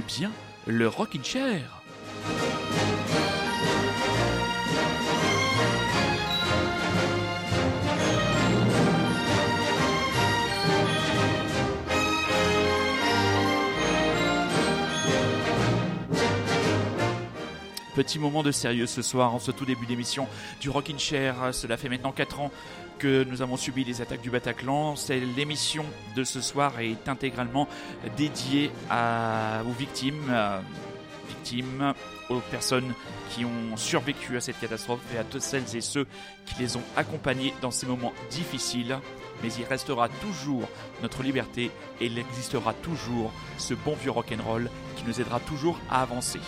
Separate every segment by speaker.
Speaker 1: bien le Rocking Chair. Petit moment de sérieux ce soir en ce tout début d'émission du Rockin' Chair. Cela fait maintenant 4 ans que nous avons subi les attaques du Bataclan. L'émission de ce soir est intégralement dédiée aux euh, victimes, aux personnes qui ont survécu à cette catastrophe et à toutes celles et ceux qui les ont accompagnés dans ces moments difficiles. Mais il restera toujours notre liberté et il existera toujours ce bon vieux rock'n'roll qui nous aidera toujours à avancer.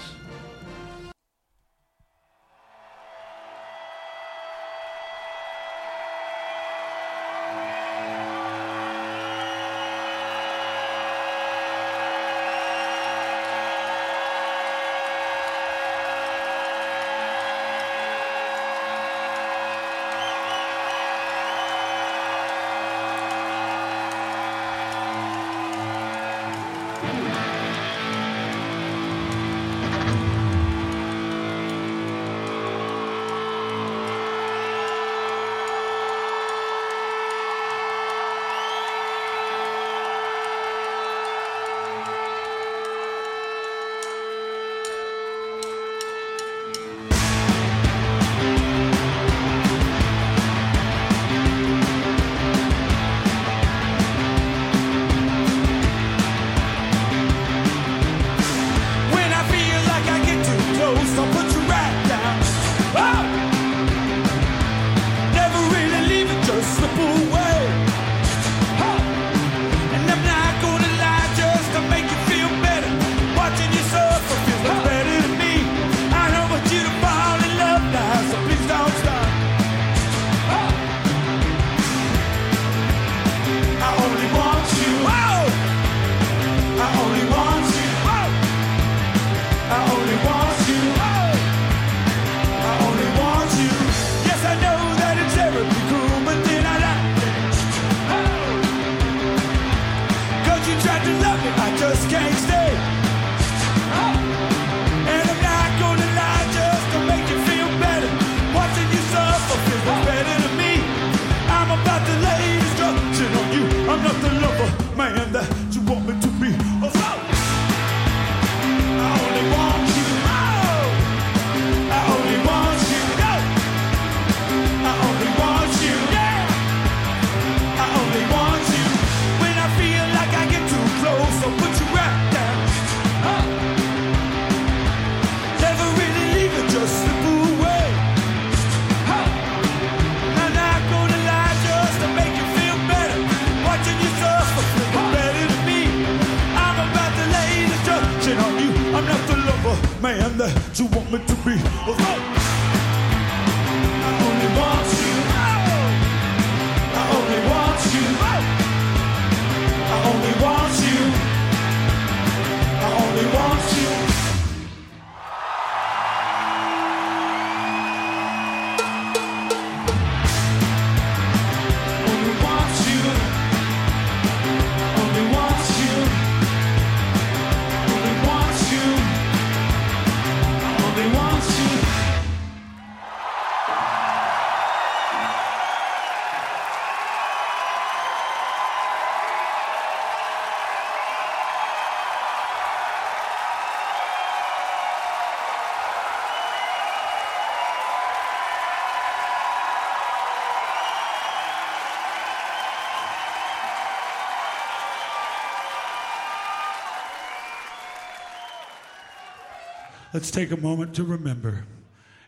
Speaker 2: Let's take a moment to remember,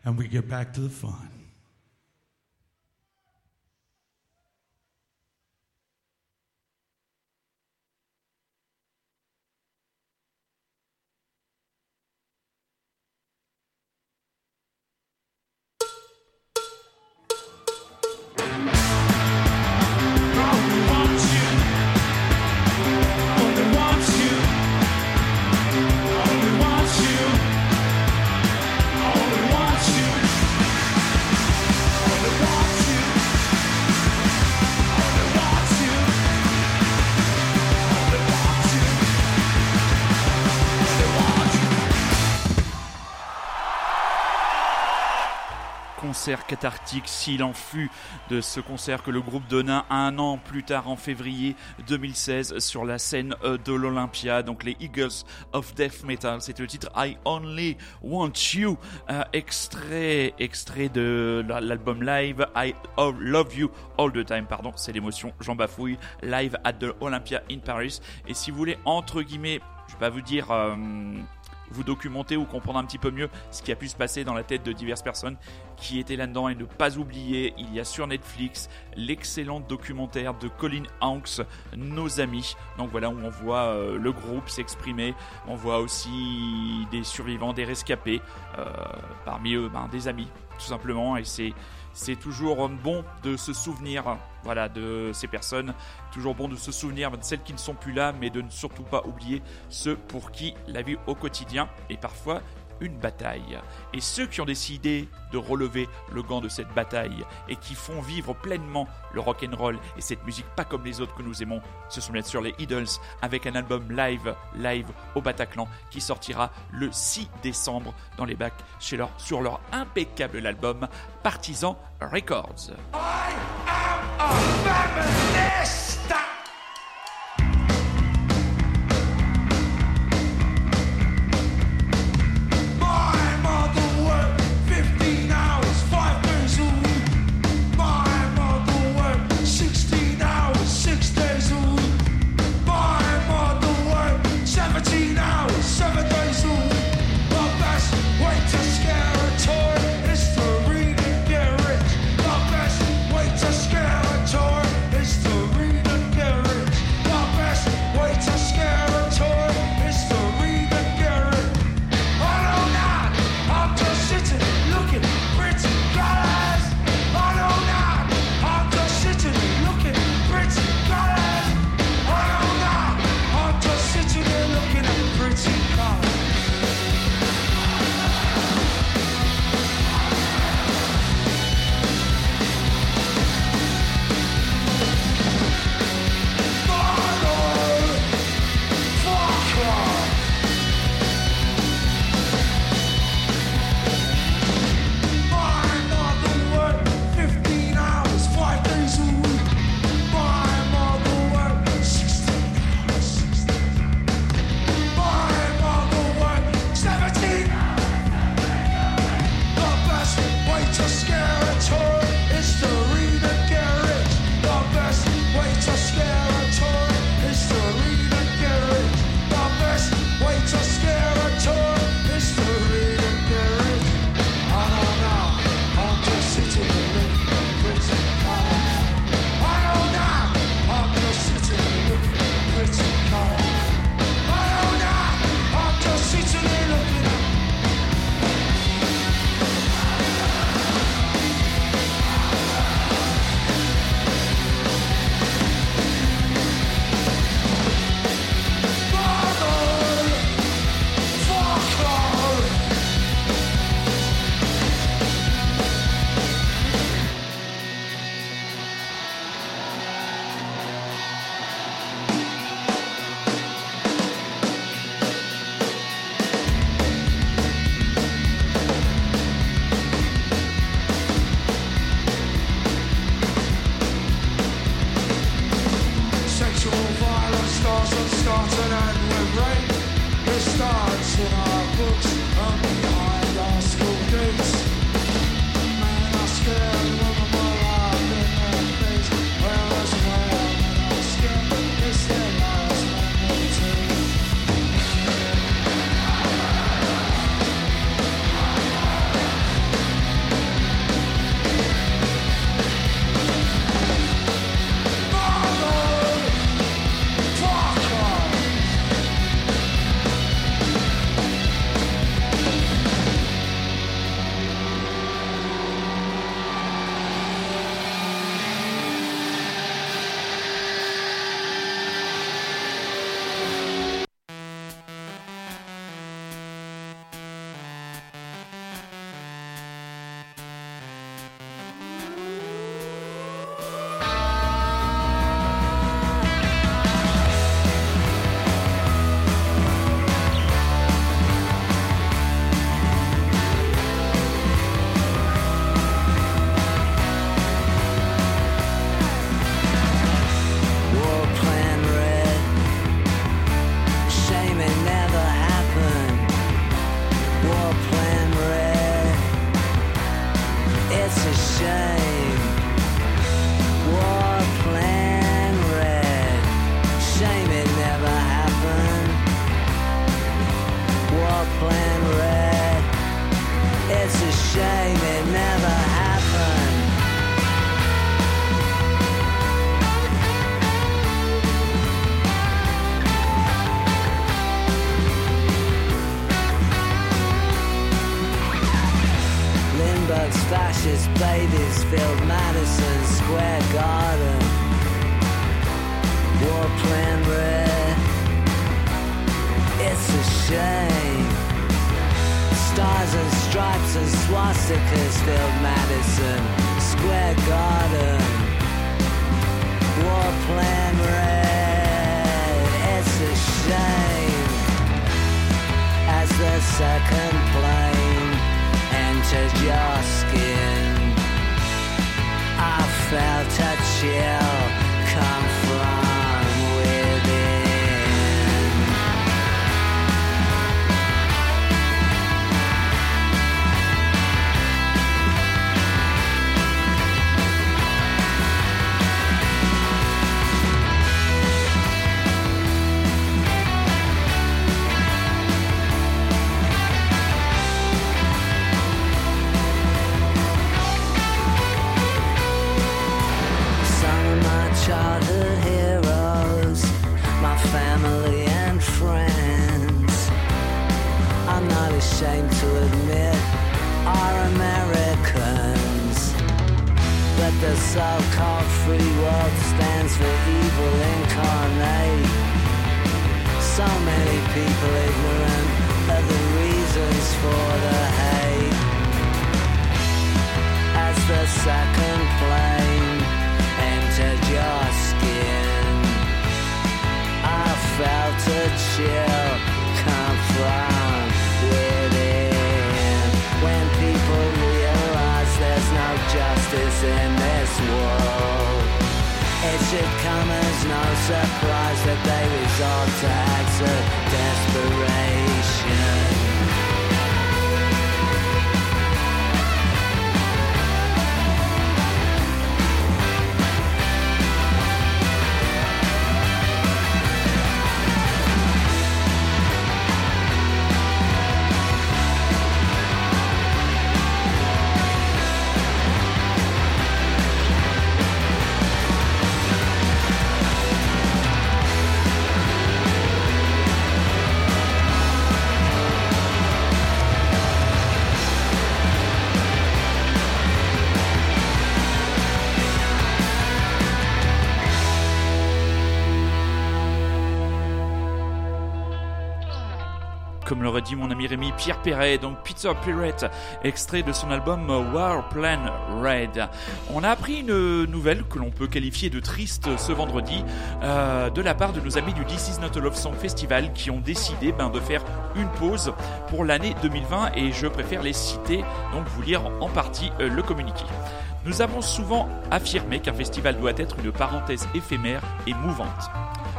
Speaker 2: and we get back to the fun.
Speaker 3: Concert cathartique s'il en fut de ce concert que le groupe donna un an plus tard en février 2016 sur la scène euh, de l'Olympia, donc les Eagles of Death Metal. C'était le titre I Only Want You, euh, extrait, extrait de l'album live I Love You All the Time, pardon, c'est l'émotion, j'en bafouille, live at the Olympia in Paris. Et si vous voulez, entre guillemets, je vais pas vous dire euh, vous documenter ou comprendre un petit peu mieux ce qui a pu se passer dans la tête de diverses personnes qui étaient là-dedans et ne pas oublier, il y a sur Netflix l'excellent documentaire de Colin Hanks, Nos Amis. Donc voilà où on voit euh, le groupe s'exprimer, on voit aussi des survivants, des rescapés, euh, parmi eux ben, des amis tout simplement et c'est c'est toujours bon de se souvenir voilà, de ces personnes. Toujours bon de se souvenir de celles qui ne sont plus là, mais de ne surtout pas oublier ceux pour qui la vie au quotidien est parfois une bataille. Et ceux qui ont décidé de relever le gant de cette bataille et qui font vivre pleinement le rock and roll et cette musique pas comme les autres que nous aimons, ce sont bien sûr les Idols avec un album live, live au Bataclan qui sortira le 6 décembre dans les bacs chez leur, sur leur impeccable album Partisan Records.
Speaker 4: Sickersfield, Madison Square Garden, War Plan Red. It's a shame as the second plane entered your skin. I felt a chill ashamed to admit are Americans. But the so-called free world stands for evil incarnate. So many people ignorant of the reasons for the hate as the second plane entered your skin. I felt a chill come from justice in this world, it should come as no surprise that they resort to acts of desperation.
Speaker 5: L'aurait dit mon ami Rémi Pierre Perret, donc Peter Pirate, extrait de son album War Plan Red. On a appris une nouvelle que l'on peut qualifier de triste ce vendredi euh, de la part de nos amis du This Is Not a Love Song Festival qui ont décidé ben, de faire une pause pour l'année 2020 et je préfère les citer, donc vous lire en partie euh, le communiqué. Nous avons souvent affirmé qu'un festival doit être une parenthèse éphémère et mouvante.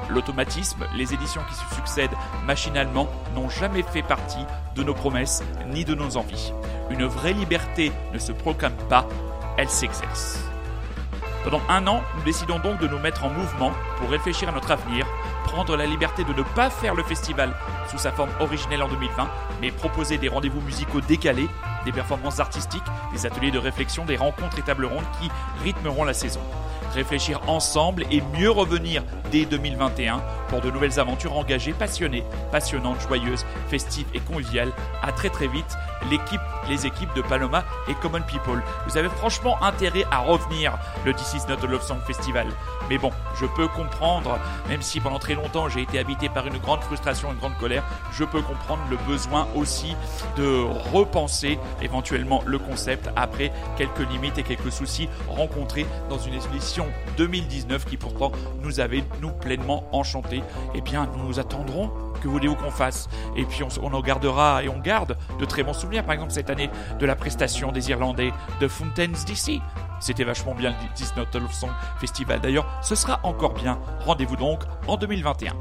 Speaker 5: L'automatisme, les éditions qui se succèdent machinalement n'ont jamais fait partie de nos promesses ni de nos envies. Une vraie liberté ne se proclame pas, elle s'exerce. Pendant un an, nous décidons donc de nous mettre en mouvement pour réfléchir à notre avenir, prendre la liberté de ne pas faire le festival sous sa forme originelle en 2020, mais proposer des rendez-vous musicaux décalés, des performances artistiques, des ateliers de réflexion, des rencontres et tables rondes qui rythmeront la saison. Réfléchir ensemble et mieux revenir dès 2021 pour de nouvelles aventures engagées, passionnées, passionnantes, joyeuses, festives et conviviales. À très très vite, l'équipe, les équipes de Paloma et Common People. Vous avez franchement intérêt à revenir le This Is Not a Love Song Festival. Mais bon, je peux comprendre, même si pendant très longtemps j'ai été habité par une grande frustration, une grande colère, je peux comprendre le besoin aussi de repenser éventuellement le concept après quelques limites et quelques soucis rencontrés dans une édition 2019 qui pourtant nous avait nous pleinement enchantés. Eh bien, nous nous attendrons que voulez-vous qu'on fasse? Et puis on, on en gardera et on garde de très bons souvenirs, par exemple cette année de la prestation des Irlandais de Fountains DC. C'était vachement bien le This Not a Love Song Festival. D'ailleurs, ce sera encore bien. Rendez-vous donc en 2021.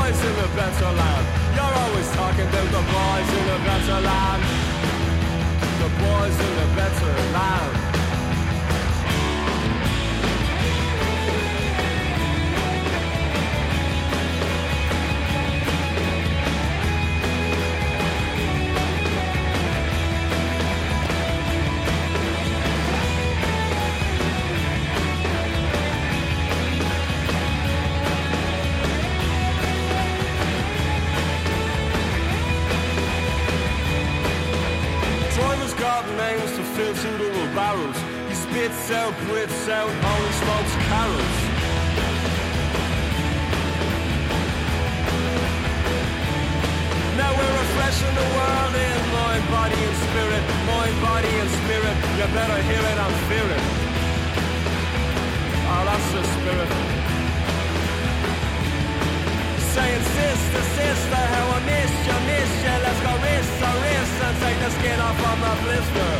Speaker 6: Boys in the better land, you're always talking about the boys in the better land. The boys in the better land. He spits out, breathes out, only smokes carols. Now we're refreshing the world in mind, body and spirit, mind, body and spirit. You better hear it fear it. Oh, that's the spirit. Saying sister, sister, how I miss you, miss you. Let's go wrist wrist and take the skin off of my blister.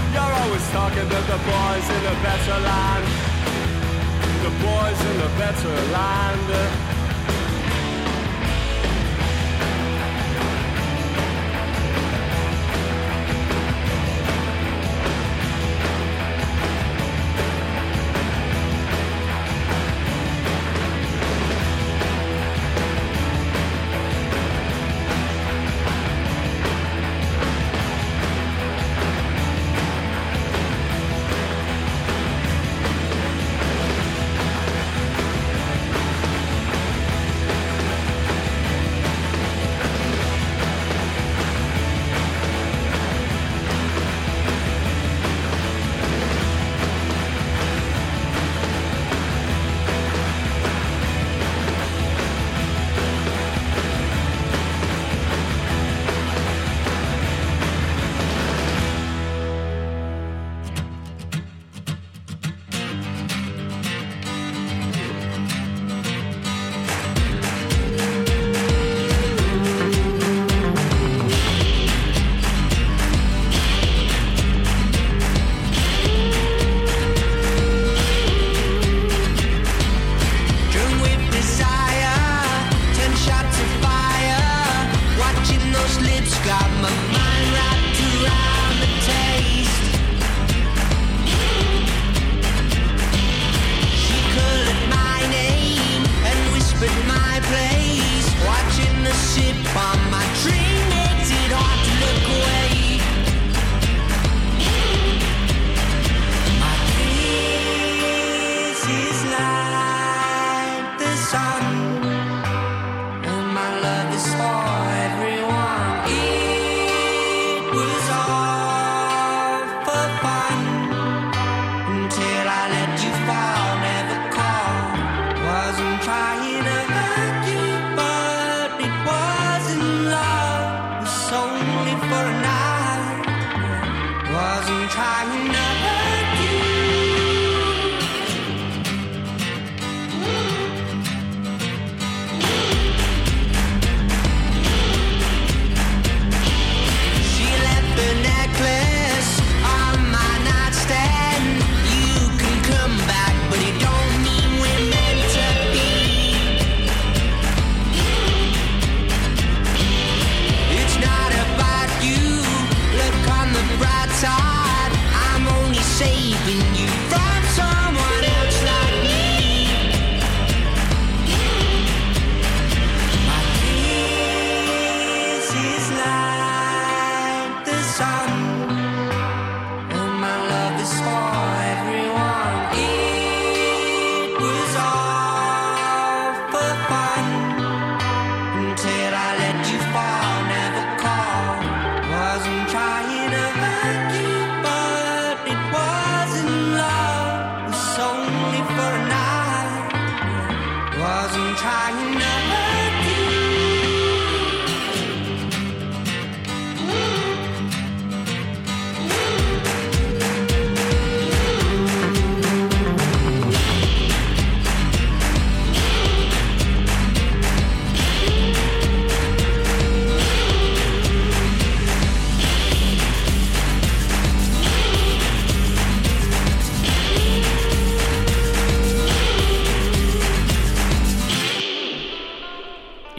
Speaker 6: You're always talking about the boys in the better land. The boys in the better land.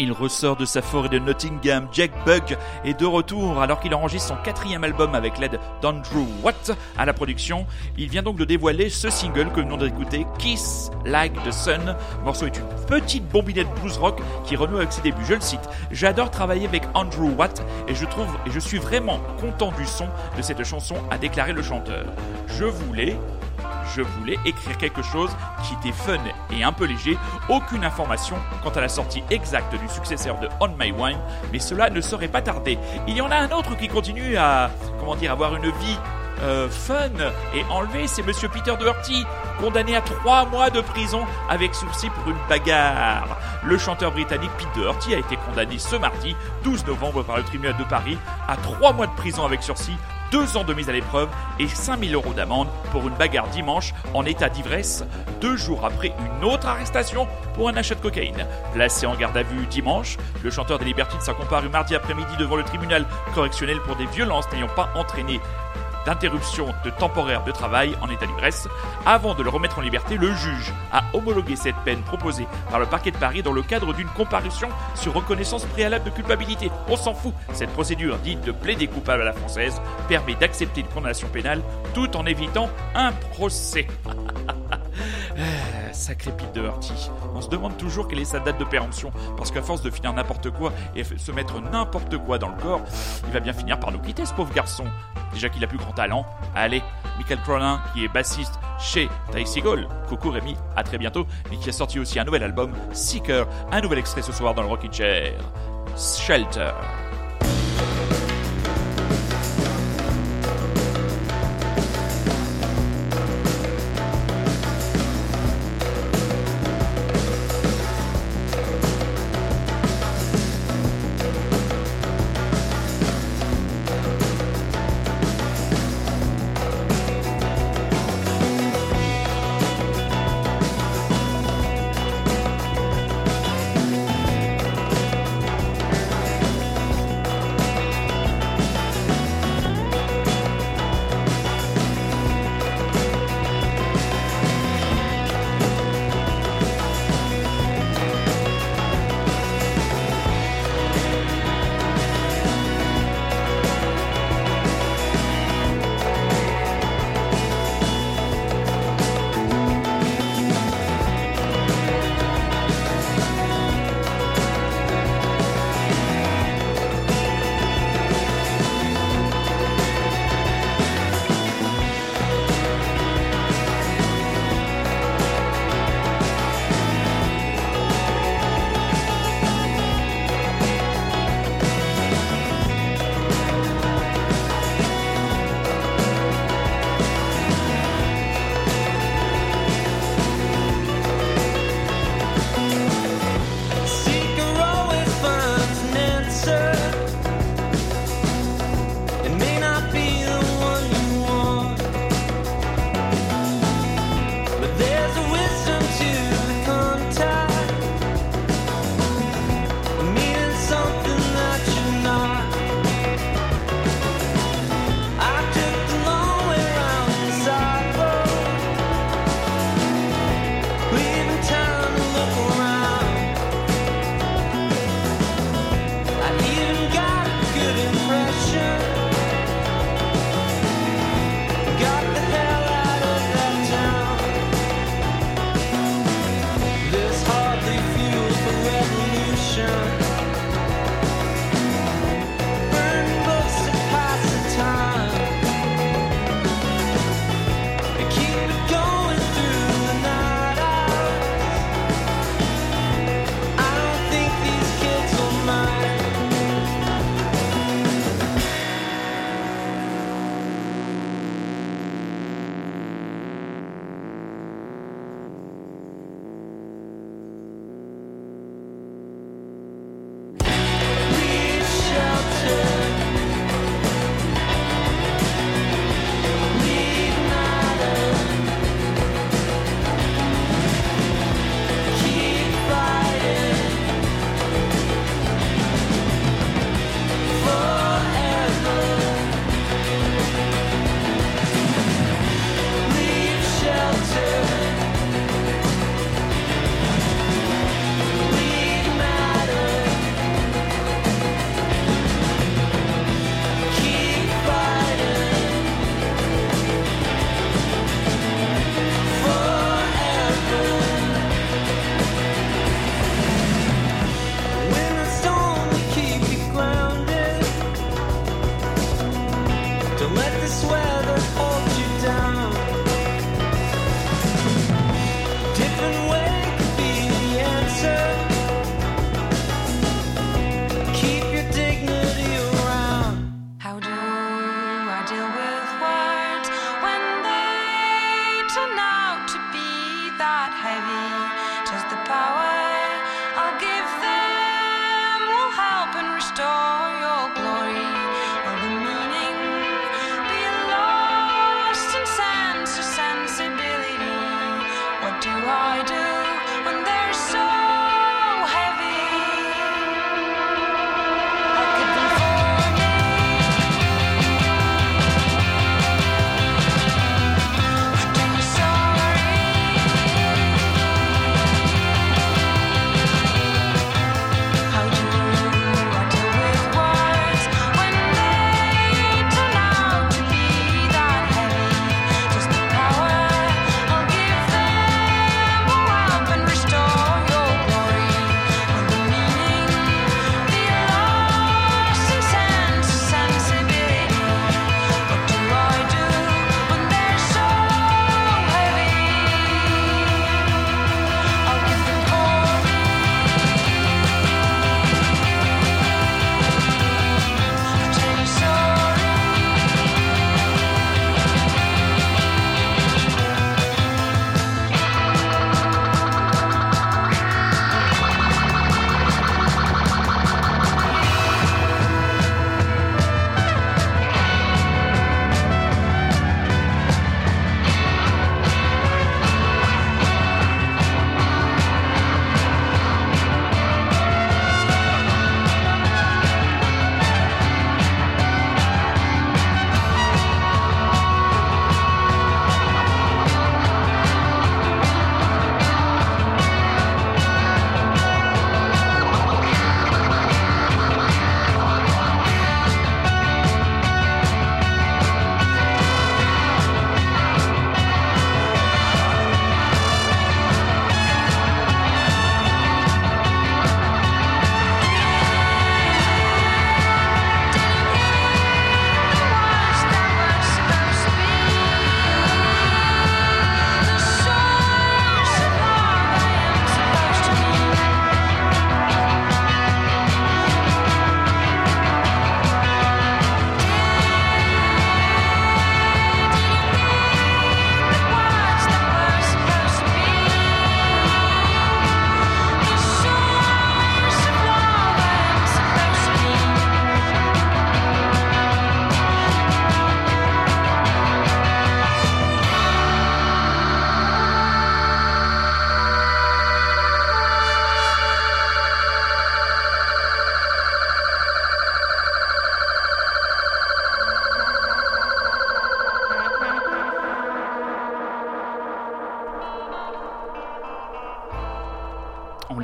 Speaker 5: Il ressort de sa forêt de Nottingham. Jack Bug est de retour alors qu'il enregistre son quatrième album avec l'aide d'Andrew Watt à la production. Il vient donc de dévoiler ce single que nous venons d'écouter, Kiss Like the Sun. Morceau est une petite bombinette blues rock qui renoue avec ses débuts. Je le cite. J'adore travailler avec Andrew Watt et je trouve et je suis vraiment content du son de cette chanson, a déclaré le chanteur. Je voulais je voulais écrire quelque chose qui était fun et un peu léger. Aucune information quant à la sortie exacte du successeur de On My Wine, mais cela ne serait pas tardé. Il y en a un autre qui continue à, comment dire, avoir une vie euh, fun et enlevé, c'est Monsieur Peter Doherty, condamné à trois mois de prison avec sursis pour une bagarre. Le chanteur britannique Pete Doherty a été condamné ce mardi, 12 novembre, par le tribunal de Paris à trois mois de prison avec sursis deux ans de mise à l'épreuve et 5000 euros d'amende pour une bagarre dimanche en état d'ivresse, deux jours après une autre arrestation pour un achat de cocaïne. Placé en garde à vue dimanche, le chanteur des Libertines s'est comparu mardi après-midi devant le tribunal correctionnel pour des violences n'ayant pas entraîné d'interruption de temporaire de travail en état d'ivresse. Avant de le remettre en liberté, le juge a homologué cette peine proposée par le parquet de Paris dans le cadre d'une comparution sur reconnaissance préalable de culpabilité. On s'en fout, cette procédure dite de plaider coupable à la française permet d'accepter une condamnation pénale tout en évitant un procès. Sacré Pete Doherty. On se demande toujours quelle est sa date de péremption, parce qu'à force de finir n'importe quoi et se mettre n'importe quoi dans le corps, il va bien finir par nous quitter ce pauvre garçon. Déjà qu'il a plus grand talent. Allez, Michael Cronin, qui est bassiste chez Ty Seagull, coucou Rémi, à très bientôt, et qui a sorti aussi un nouvel album, Seeker, un nouvel extrait ce soir dans le Rockin' Chair. Shelter.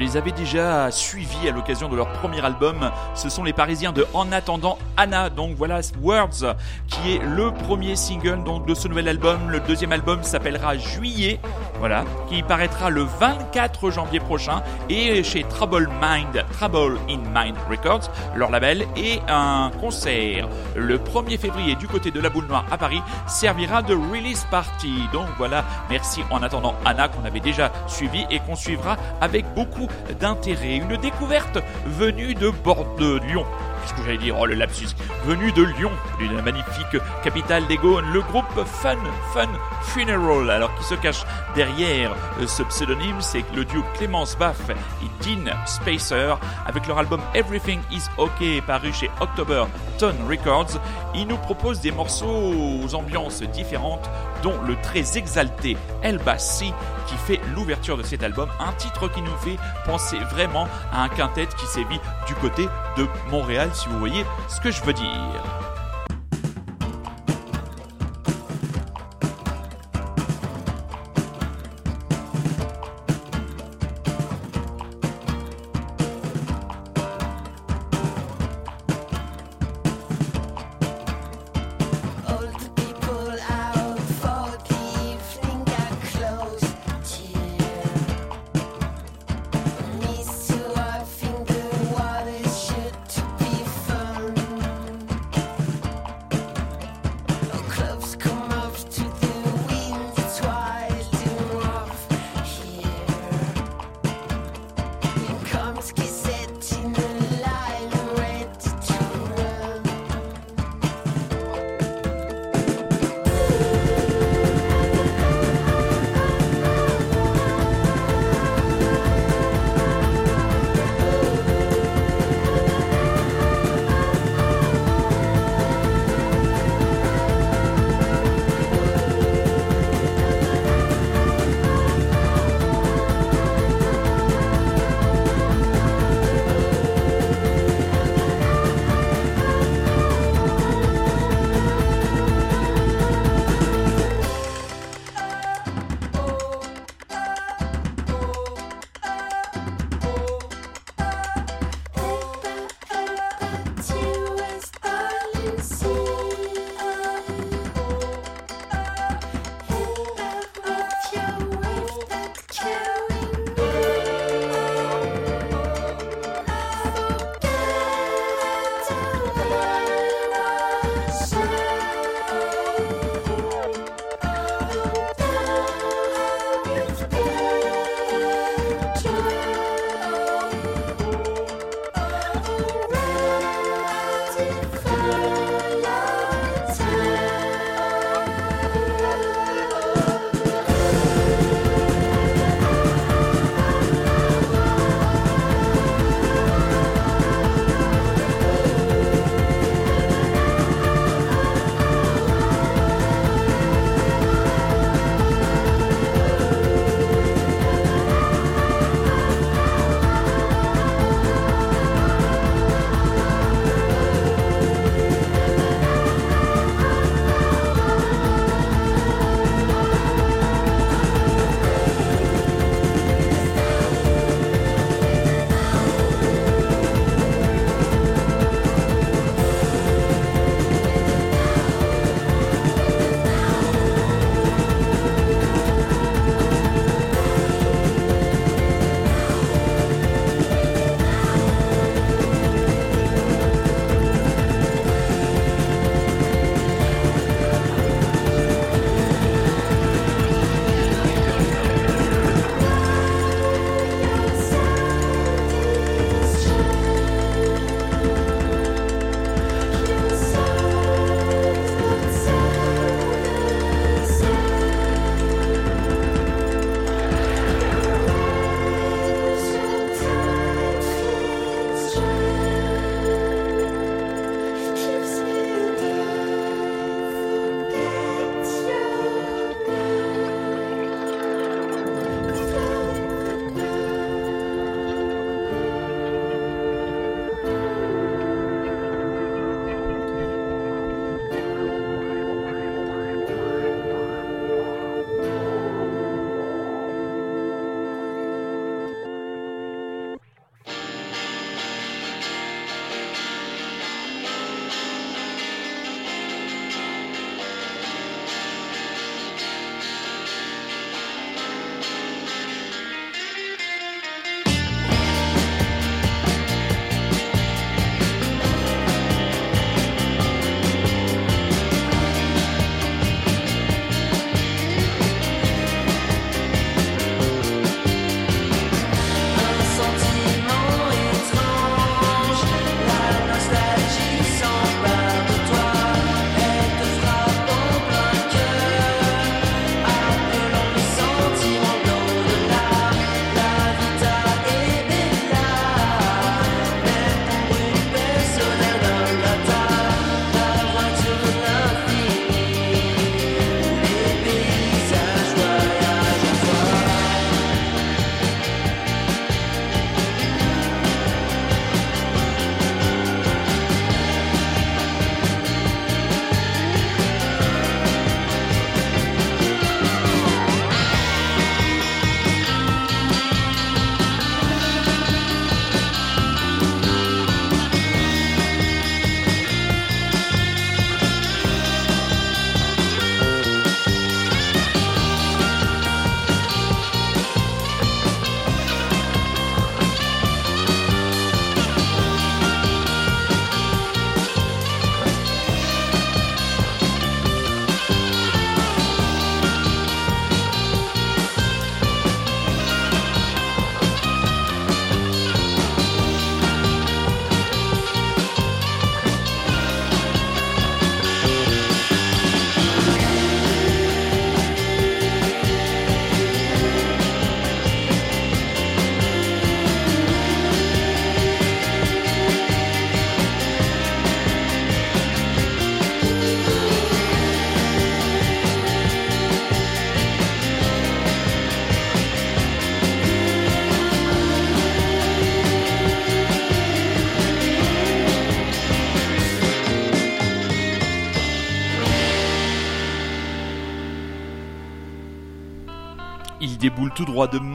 Speaker 5: On les avait déjà suivis à l'occasion de leur premier album. Ce sont les Parisiens de En attendant Anna. Donc voilà Words, qui est le premier single donc de ce nouvel album. Le deuxième album s'appellera Juillet. Voilà, qui paraîtra le 24 janvier prochain et chez Trouble Mind, Trouble in Mind Records, leur label, et un concert le 1er février du côté de la Boule Noire à Paris servira de release party. Donc voilà, merci en attendant Anna qu'on avait déjà suivi et qu'on suivra avec beaucoup d'intérêt. Une découverte venue de Bordeaux, de Lyon. Qu'est-ce que j'allais dire Oh le lapsus. Venu de Lyon, d'une magnifique capitale des Gaunes, le groupe Fun Fun Funeral. Alors qui se cache derrière euh, ce pseudonyme, c'est le duo Clémence Baff et Dean Spacer avec leur album Everything Is OK paru chez October Records. Ils nous proposent des morceaux aux ambiances différentes, dont le très exalté El Bassi qui fait l'ouverture de cet album, un titre qui nous fait penser vraiment à un quintet qui sévit du côté de Montréal, si vous voyez ce que je veux dire.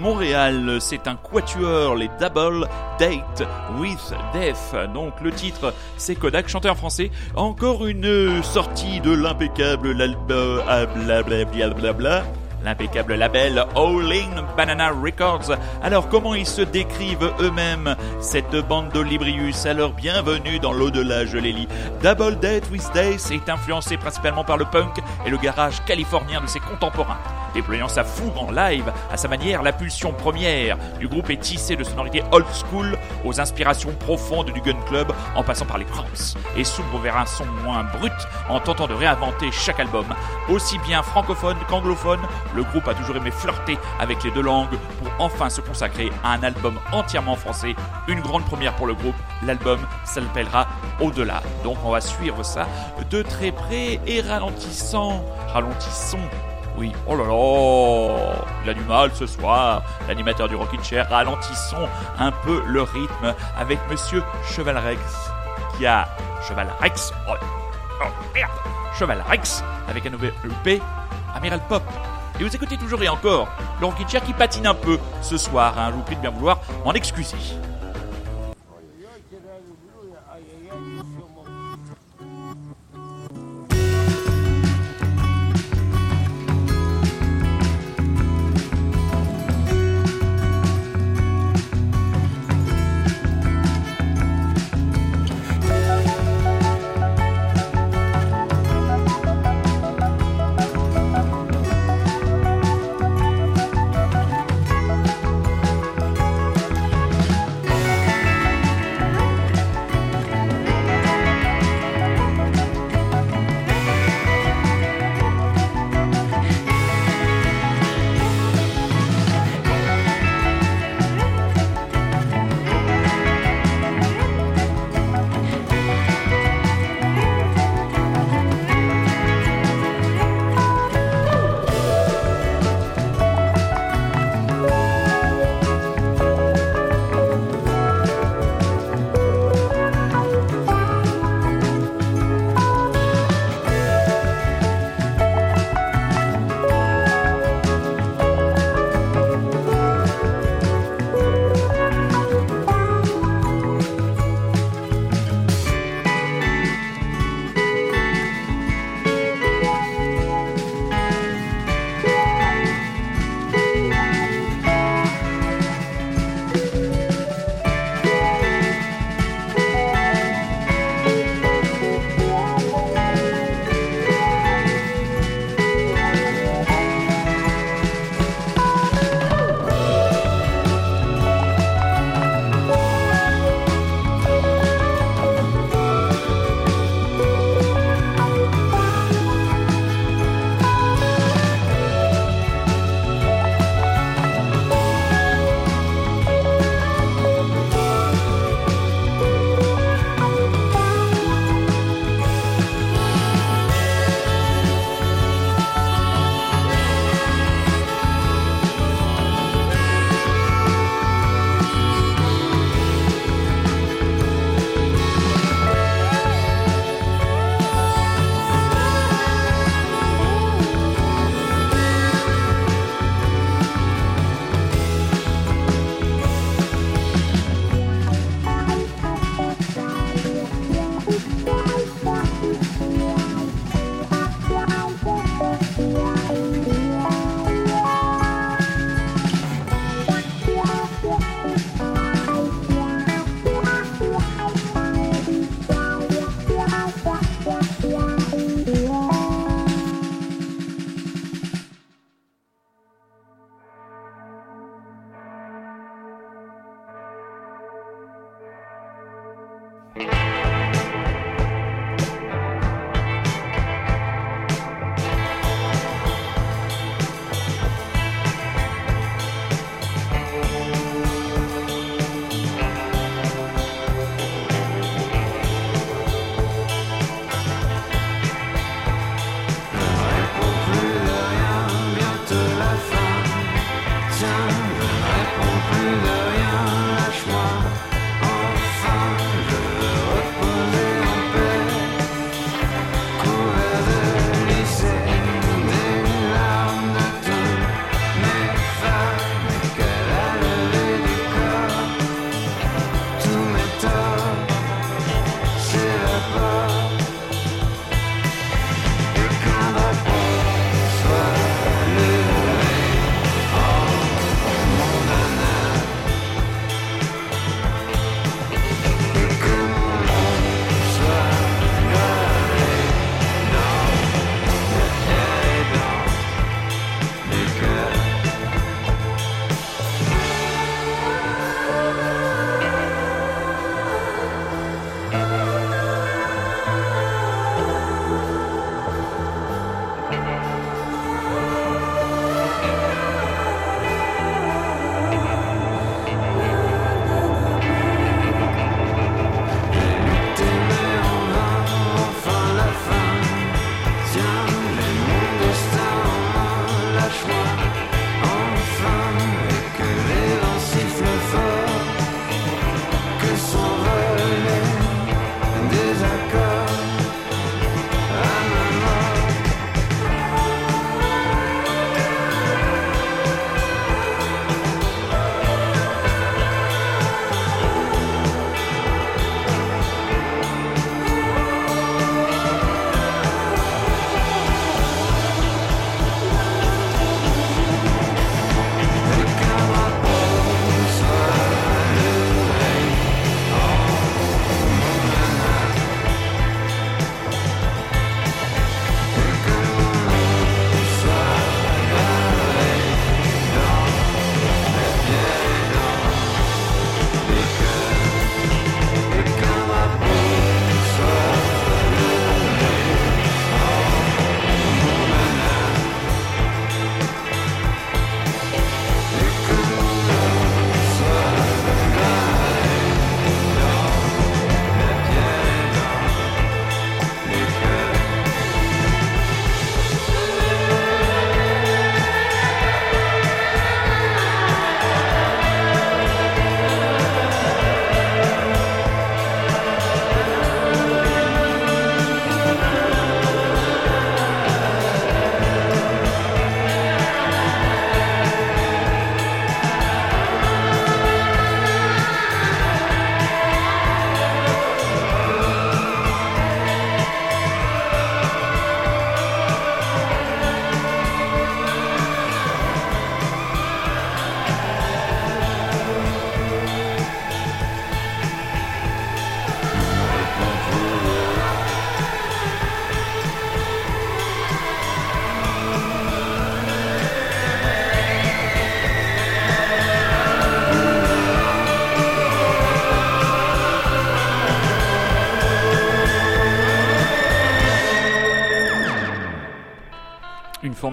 Speaker 5: Montréal. C'est un quatuor, les Double Date with Death. Donc le titre, c'est Kodak, chanté en français. Encore une sortie de l'impeccable l'album, ah, blablabla. L'impeccable label Howling Banana Records. Alors comment ils se décrivent eux-mêmes cette bande d'Olibrius? Alors bienvenue dans l'au-delà, je les lis. Double Date with Days est influencé principalement par le punk et le garage californien de ses contemporains. Déployant sa fougue en live, à sa manière, la pulsion première du groupe est tissée de sonorités old school aux inspirations profondes du Gun Club en passant par les Cramps et s'ouvre vers un son moins brut en tentant de réinventer chaque album. Aussi bien francophone qu'anglophone, le groupe a toujours aimé flirter avec les deux langues pour enfin se consacrer à un album entièrement français, une grande première pour le groupe. L'album s'appellera Au-delà. Donc on va suivre ça de très près et ralentissant. Ralentissons oui, oh là là, il a du mal ce soir. L'animateur du Rockin' Chair, ralentissons un peu le rythme avec Monsieur Chevalrex, qui a Chevalrex, oh, oh merde, Chevalrex avec un nouvel EP, Amiral Pop. Et vous écoutez toujours et encore le Rockin' Chair qui patine un peu ce soir. hein. Je vous prie de bien vouloir m'en excuser.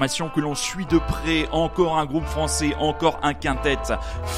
Speaker 5: Que l'on suit de près, encore un groupe français, encore un quintet.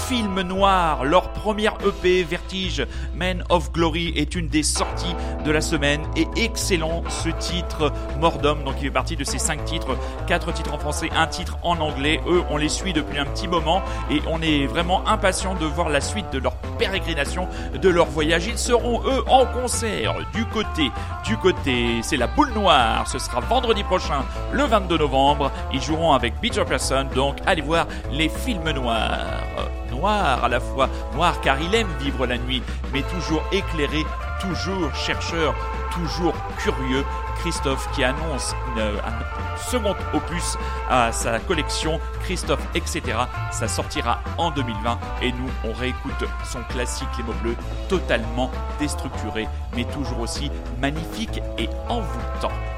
Speaker 5: Film Noir, leur première EP, Vertige, Men of Glory, est une des sorties de la semaine et excellent ce titre, Mordom, donc il fait partie de ces cinq titres, quatre titres en français, un titre en anglais. Eux, on les suit depuis un petit moment et on est vraiment impatient de voir la suite de leur pérégrination, de leur voyage. Ils seront eux en concert du côté, du côté, c'est la boule noire. Ce sera vendredi prochain, le 22 novembre. Ils joueront avec Beecher Person, donc allez voir les films noirs. Noir à la fois, noir car il aime vivre la nuit, mais toujours éclairé, toujours chercheur, toujours curieux. Christophe qui annonce un second opus à sa collection Christophe etc. Ça sortira en 2020 et nous on réécoute son classique Les mots bleus totalement déstructuré mais toujours aussi magnifique et envoûtant.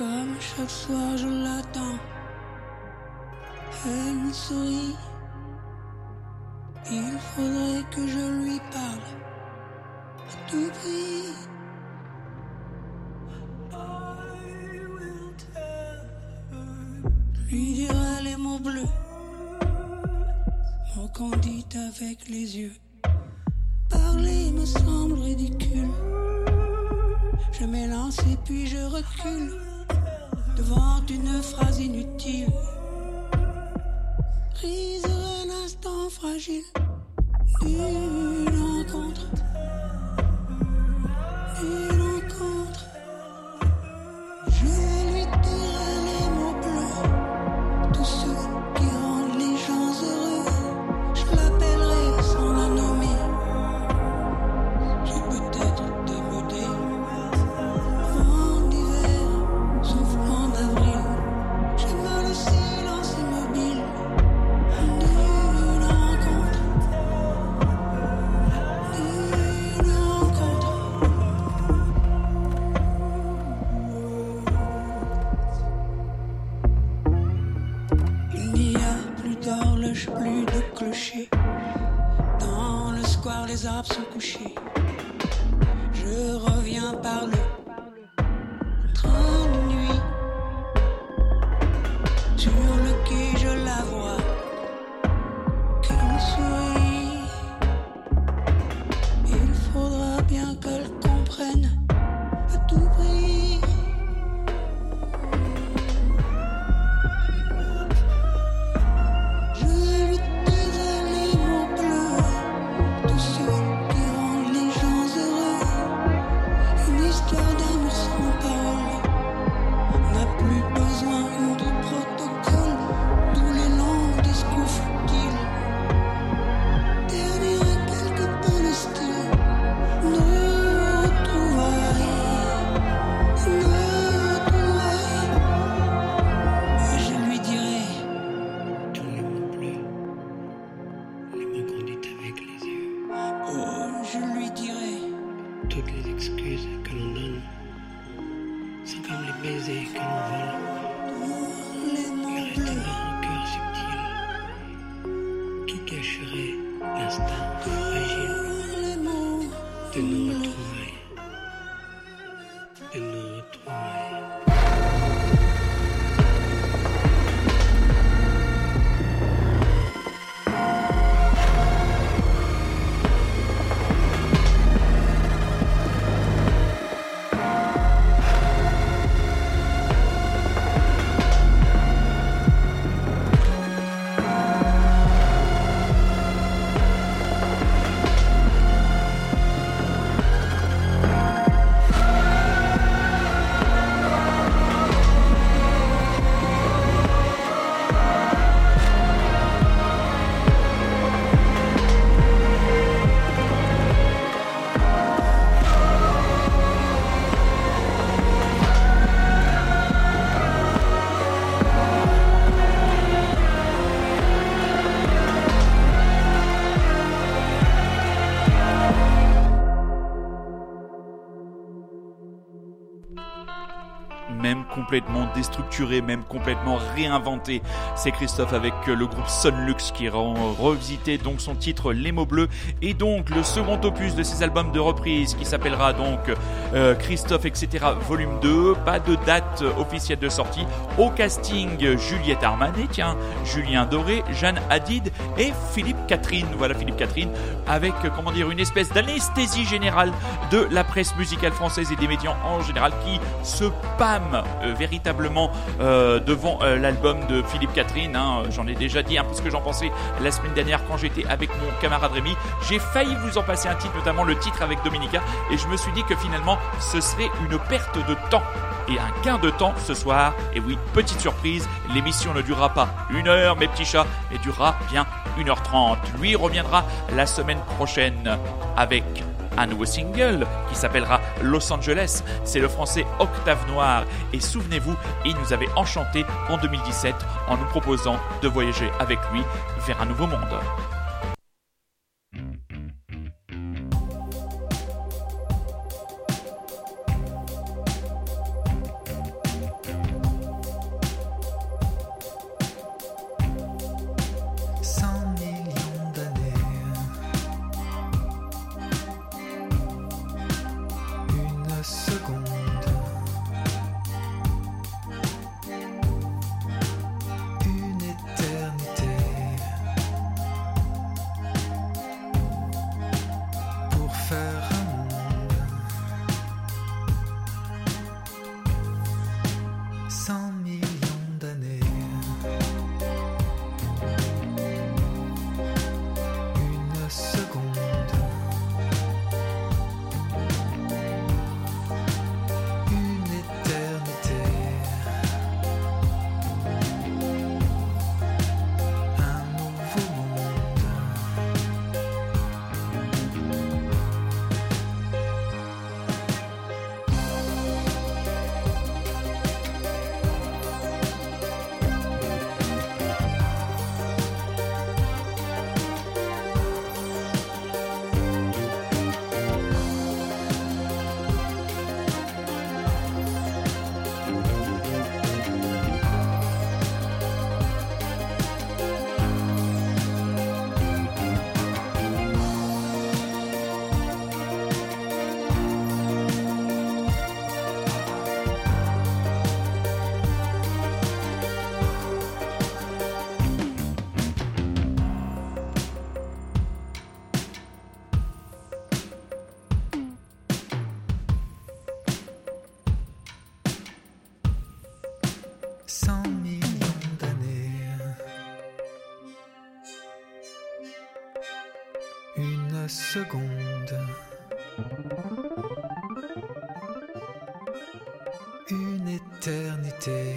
Speaker 7: Comme chaque soir je l'attends, elle me sourit. Il faudrait que je lui parle à tout prix. Toutes les
Speaker 5: complètement déstructuré, même complètement réinventé. C'est Christophe avec euh, le groupe Sonlux qui a revisité donc son titre Les mots bleus et donc le second opus de ses albums de reprise qui s'appellera donc euh, Christophe etc volume 2. Pas de date officielle de sortie. Au casting Juliette Armanet, tiens, Julien Doré, Jeanne Hadid et Philippe Catherine. Voilà Philippe Catherine avec euh, comment dire une espèce d'anesthésie générale de la presse musicale française et des médias en général qui se pâment euh, véritablement euh, devant euh, l'album de Philippe Catherine. hein. J'en ai déjà dit un peu ce que j'en pensais la semaine dernière quand j'étais avec mon camarade Rémi. J'ai failli vous en passer un titre, notamment le titre avec Dominica, et je me suis dit que finalement ce serait une perte de temps et un gain de temps ce soir. Et oui, petite surprise, l'émission ne durera pas une heure, mes petits chats, mais durera bien 1h30. Lui reviendra la semaine prochaine avec un nouveau single qui s'appellera Los Angeles. C'est le français Octave Noir. Et souvenez-vous, il nous avait enchanté en 2017 en nous proposant de voyager avec lui vers un nouveau monde.
Speaker 8: Seconde. Une éternité.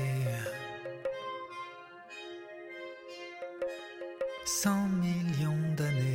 Speaker 8: Cent millions d'années.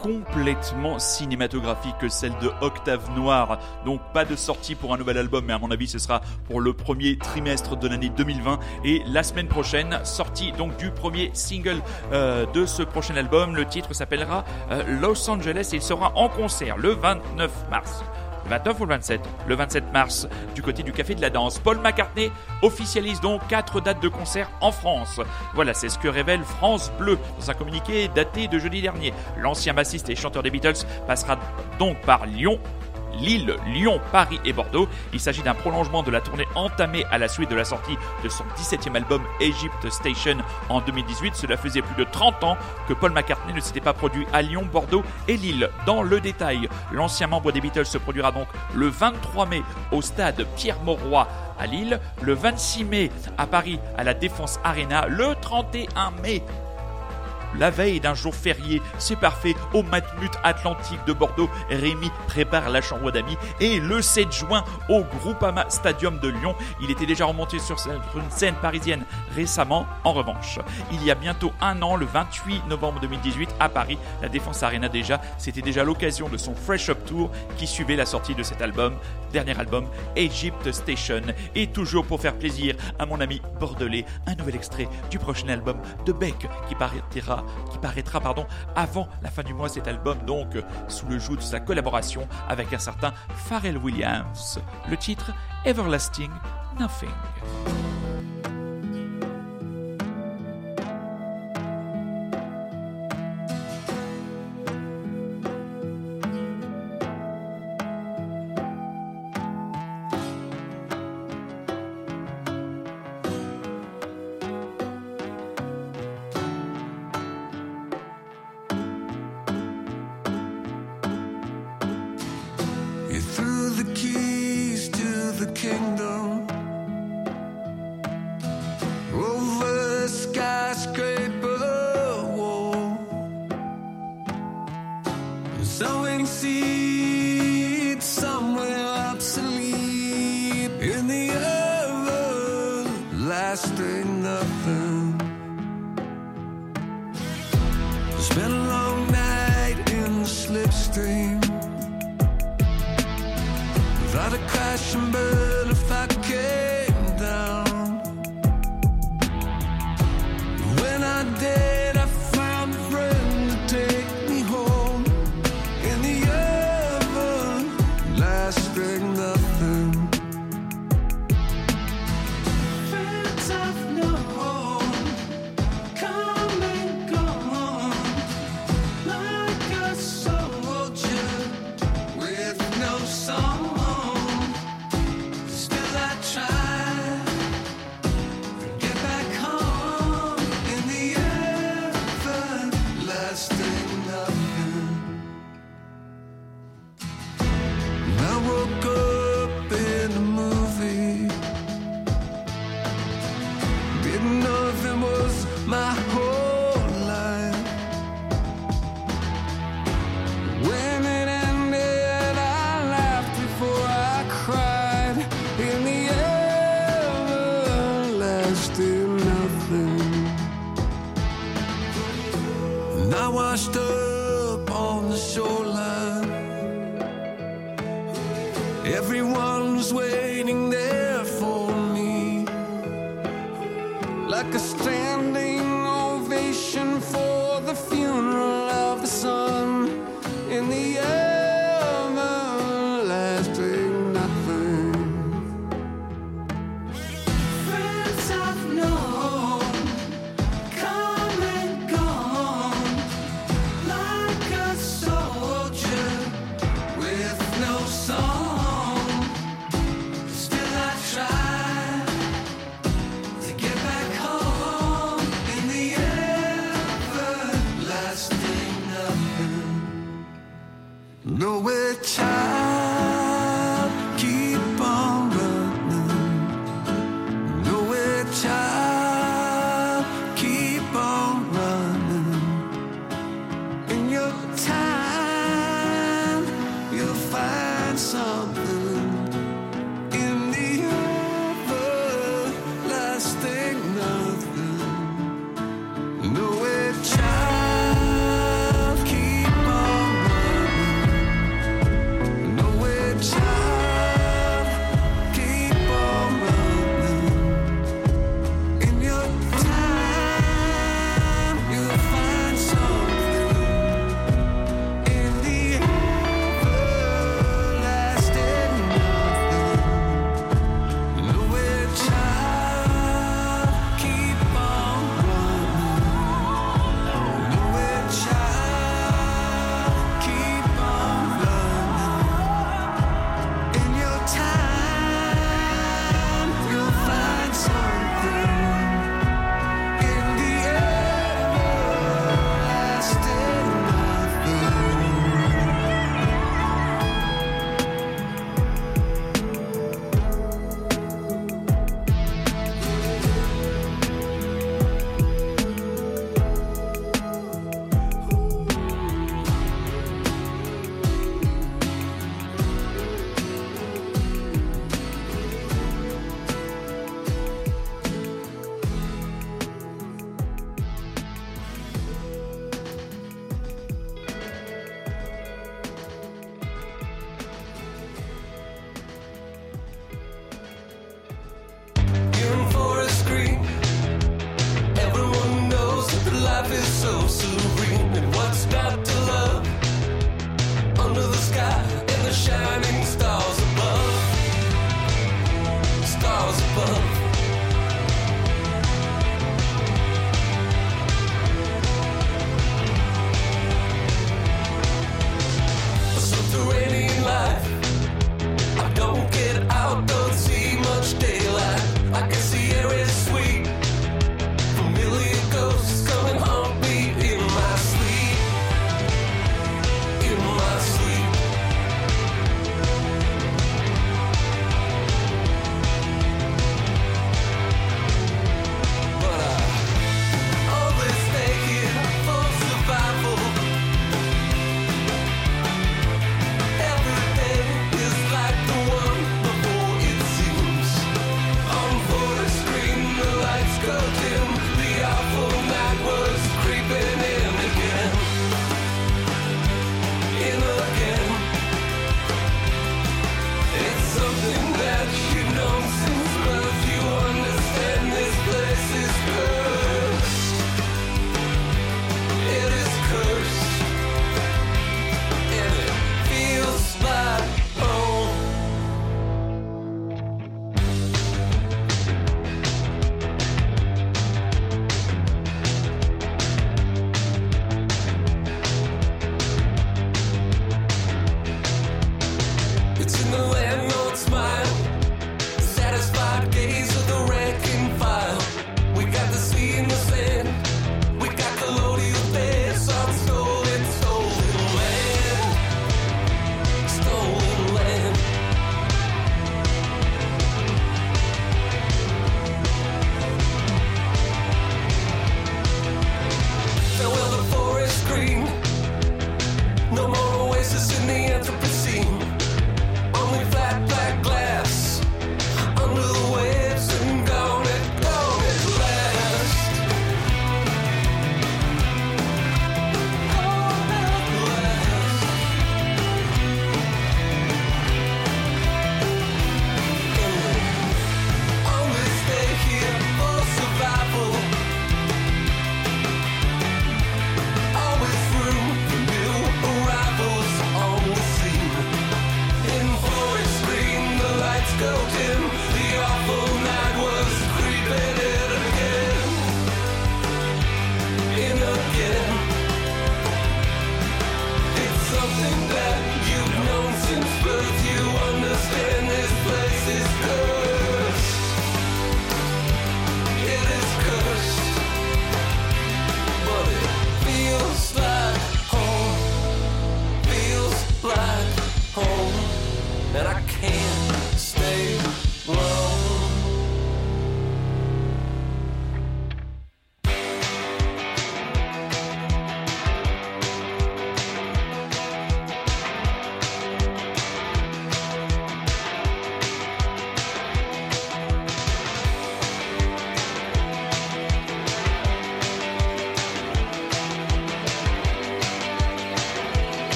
Speaker 9: Complètement cinématographique que celle de Octave Noir. Donc pas de sortie pour un nouvel album, mais à mon avis ce sera pour le premier trimestre de l'année 2020. Et la semaine prochaine, sortie donc du premier single euh, de ce prochain album. Le titre s'appellera euh, Los Angeles et il sera en concert le 29 mars. Le 29 ou le 27 Le 27 mars, du côté du Café de la Danse. Paul McCartney officialise donc quatre dates de concert en France. Voilà, c'est ce que révèle France Bleu dans un communiqué daté de jeudi dernier. L'ancien bassiste et chanteur des Beatles passera donc par Lyon, Lille, Lyon, Paris et Bordeaux. Il s'agit d'un prolongement de la tournée entamée à la suite de la sortie de son 17e album Egypt Station en 2018. Cela faisait plus de 30 ans que Paul McCartney ne s'était pas produit à Lyon, Bordeaux et Lille. Dans le détail, l'ancien membre des Beatles se produira donc le 23 mai au stade Pierre-Mauroy à Lille, le 26 mai à Paris à la Défense Arena, le 31 mai la veille d'un jour férié, c'est parfait, au Matmut Atlantique de Bordeaux, Rémi prépare la chambre d'amis et le 7 juin au Groupama Stadium de Lyon, il était déjà remonté sur une scène parisienne récemment. En revanche, il y a bientôt un an, le 28 novembre 2018 à Paris, la Défense Arena déjà, c'était déjà l'occasion de son Fresh Up Tour qui suivait la sortie de cet album, dernier album, Egypt Station. Et toujours pour faire plaisir à mon ami bordelais, un nouvel extrait du prochain album de Beck qui qui paraîtra pardon, avant la fin du mois cet album, donc sous le joug de sa collaboration avec un certain Pharrell Williams. Le titre Everlasting Nothing.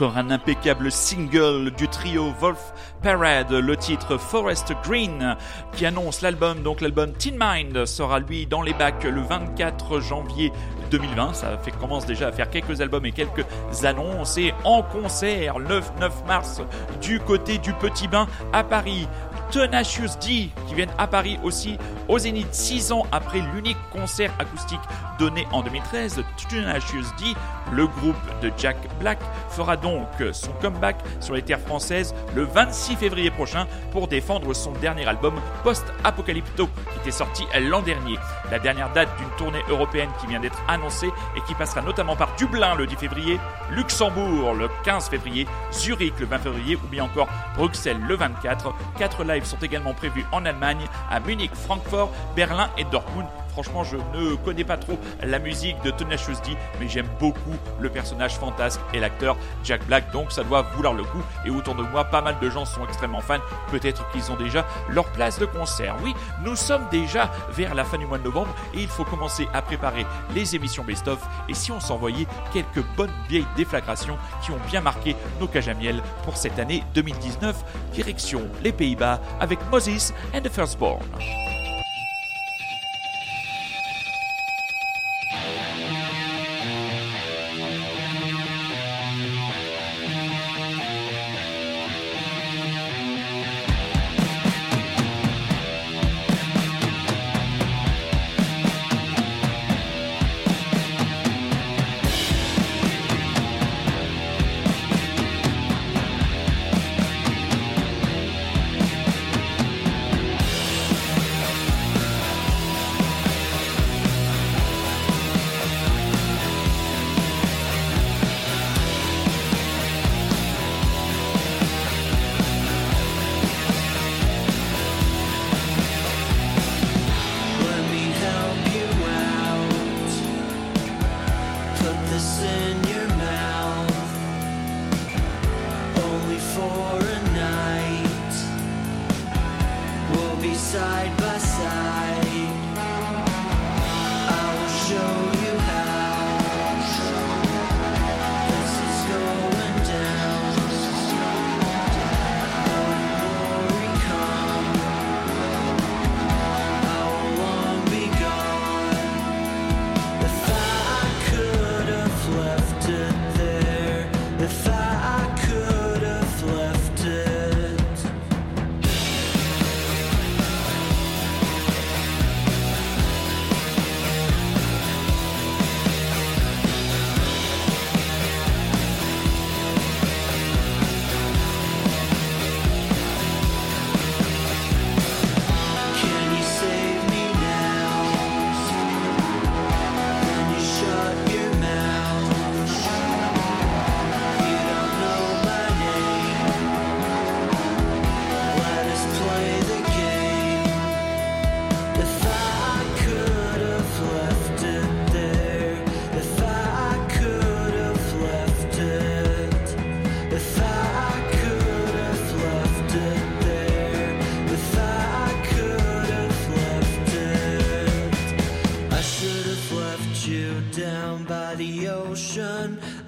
Speaker 5: Encore un impeccable single du trio Wolf Parade, le titre Forest Green, qui annonce l'album. Donc l'album Teen Mind sera lui dans les bacs le 24 janvier 2020. Ça fait, commence déjà à faire quelques albums et quelques annonces. Et en concert, le 9 mars, du côté du Petit Bain à Paris. Tenacious D qui viennent à Paris aussi au Zénith 6 ans après l'unique concert acoustique donné en 2013. Tenacious D, le groupe de Jack Black, fera donc son comeback sur les terres françaises le 26 février prochain pour défendre son dernier album post-apocalypto qui était sorti l'an dernier. La dernière date d'une tournée européenne qui vient d'être annoncée et qui passera notamment par Dublin le 10 février, Luxembourg le 15 février, Zurich le 20 février ou bien encore Bruxelles le 24. Quatre lives sont également prévus en Allemagne, à Munich, Francfort, Berlin et Dortmund. Franchement, je ne connais pas trop la musique de Tenacious D, mais j'aime beaucoup le personnage fantasque et l'acteur Jack Black, donc ça doit vouloir le coup. Et autour de moi, pas mal de gens sont extrêmement fans. Peut-être qu'ils ont déjà leur place de concert. Oui, nous sommes déjà vers la fin du mois de novembre et il faut commencer à préparer les émissions best-of. Et si on s'envoyait quelques bonnes vieilles déflagrations qui ont bien marqué nos cages à miel pour cette année 2019, direction les Pays-Bas avec Moses and the Firstborn.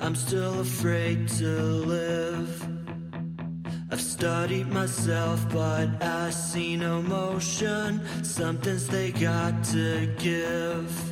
Speaker 10: I'm still afraid to live. I've studied myself, but I see no motion. Something's they got to give.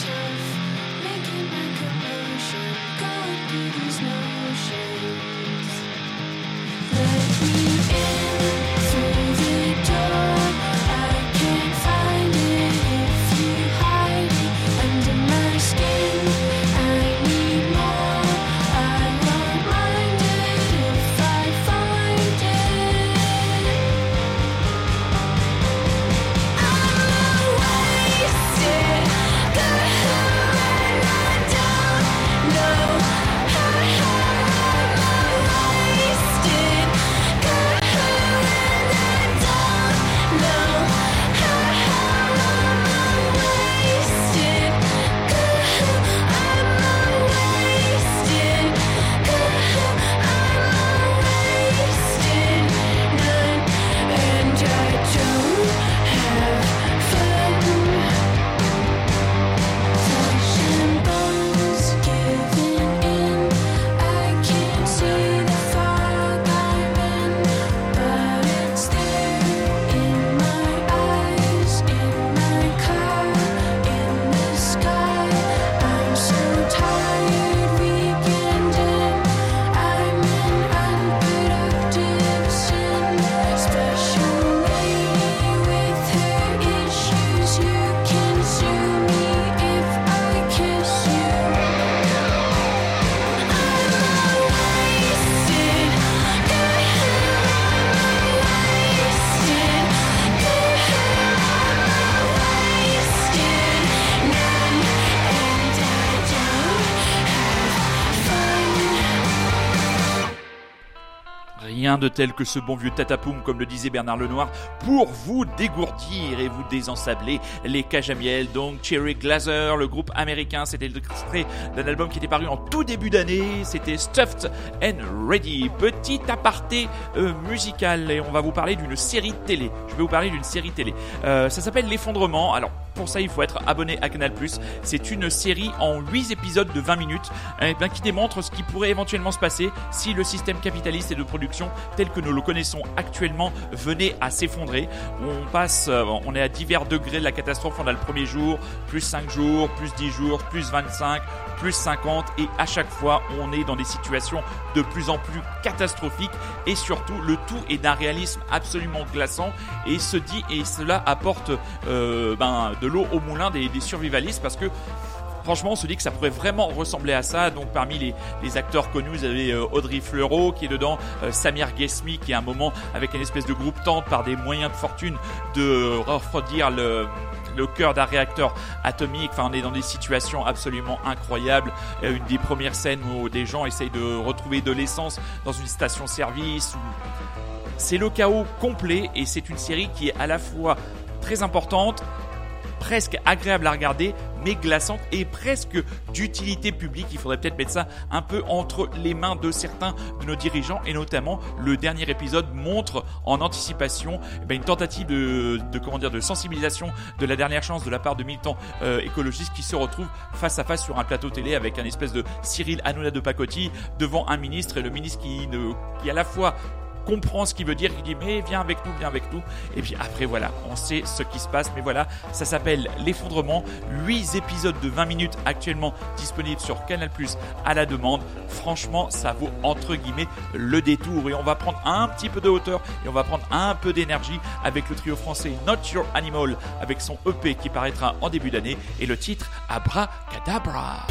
Speaker 10: making my commotion, going through the
Speaker 5: Rien de tel que ce bon vieux tatapoum, comme le disait Bernard Lenoir, pour vous dégourdir et vous désensabler les cages. Donc Cherry Glazer, le groupe américain, c'était l'extrait d'un album qui était paru en tout début d'année. C'était Stuffed and Ready. Petit aparté euh, musical et on va vous parler d'une série télé. Je vais vous parler d'une série télé. Euh, ça s'appelle L'effondrement. Alors pour ça, il faut être abonné à Canal+. C'est une série en 8 épisodes de 20 minutes eh ben, qui démontre ce qui pourrait éventuellement se passer si le système capitaliste et de production tel que nous le connaissons actuellement venait à s'effondrer. On euh, on est à divers degrés de la catastrophe. On a le premier jour, plus 5 jours, plus 10 jours, plus 25, plus 50 et à chaque fois on est dans des situations de plus en plus catastrophiques. Et surtout le tout est d'un réalisme absolument glaçant. Et se dit et cela apporte euh, ben, de l'eau au moulin des survivalistes parce que Franchement, on se dit que ça pourrait vraiment ressembler à ça. Donc, parmi les, acteurs connus, vous avez euh, Audrey Fleurot qui est dedans, euh, Samir Ghesmi qui à un moment avec une espèce de groupe tente par des moyens de fortune de refroidir le le cœur d'un réacteur atomique. Enfin, on est dans des situations absolument incroyables. Euh, Une des premières scènes où des gens essayent de retrouver de l'essence dans une station-service. C'est le chaos complet et c'est une série qui est à la fois très importante, presque agréable à regarder, mais glaçante et presque d'utilité publique. Il faudrait peut-être mettre ça un peu entre les mains de certains de nos dirigeants et notamment le dernier épisode montre en anticipation eh ben, une tentative de, de sensibilisation de la dernière chance de la part de militants euh, écologistes qui se retrouvent face à face sur un plateau télé avec un espèce de Cyril Hanouna de Pacotti devant un ministre et le ministre qui, ne, qui à la fois comprend ce qu'il veut dire, il dit mais viens avec nous, viens avec nous. Et puis après voilà, on sait ce qui se passe, mais voilà, ça s'appelle l'effondrement. 8 épisodes de 20 minutes actuellement disponibles sur Canal Plus à la demande. Franchement, ça vaut entre guillemets le détour et on va prendre un petit peu de hauteur et on va prendre un peu d'énergie avec le trio français Not Your Animal avec son EP qui paraîtra en début d'année et le titre Abracadabra.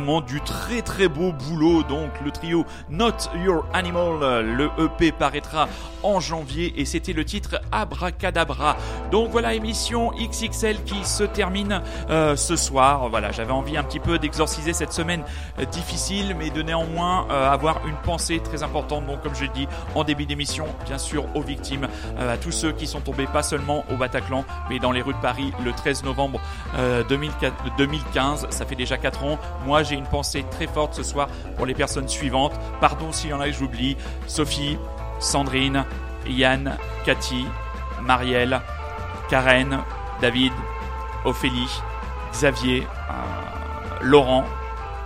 Speaker 5: Du très très beau boulot. Donc le trio Not Your Animal, le EP paraîtra en janvier et c'était le titre Abracadabra. Donc voilà émission XXL qui se termine euh, ce soir. Voilà, j'avais envie un petit peu d'exorciser cette semaine euh, difficile, mais de néanmoins euh, avoir une pensée très importante. Donc comme je l'ai dit en début d'émission, bien sûr aux victimes, à tous ceux qui sont tombés pas seulement au Bataclan, mais dans les rues de Paris le 13 novembre euh, 2004 2015. Ça fait déjà 4 ans. Moi, j'ai une pensée très forte ce soir pour les personnes suivantes. Pardon s'il y en a que j'oublie. Sophie, Sandrine, Yann, Cathy, Marielle, Karen, David, Ophélie, Xavier, euh, Laurent,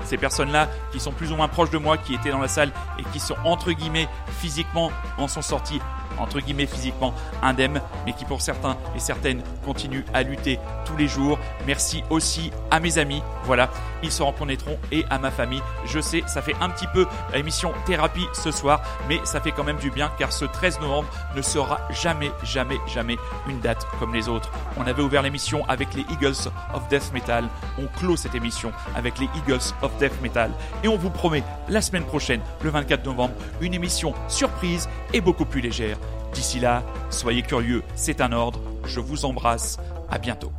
Speaker 5: ces personnes-là qui sont plus ou moins proches de moi, qui étaient dans la salle et qui sont entre guillemets physiquement en sont sortis entre guillemets physiquement indemnes, mais qui pour certains et certaines continuent à lutter tous les jours. Merci aussi à mes amis, voilà, ils se reconnaîtront et à ma famille. Je sais, ça fait un petit peu émission thérapie ce soir, mais ça fait quand même du bien car ce 13 novembre ne sera jamais, jamais, jamais une date comme les autres. On avait ouvert l'émission avec les Eagles of Death Metal, on clôt cette émission avec les Eagles of Death Metal et on vous promet la semaine prochaine, le 24 novembre, une émission surprise et beaucoup plus légère. D'ici là, soyez curieux, c'est un ordre. Je vous embrasse. À bientôt.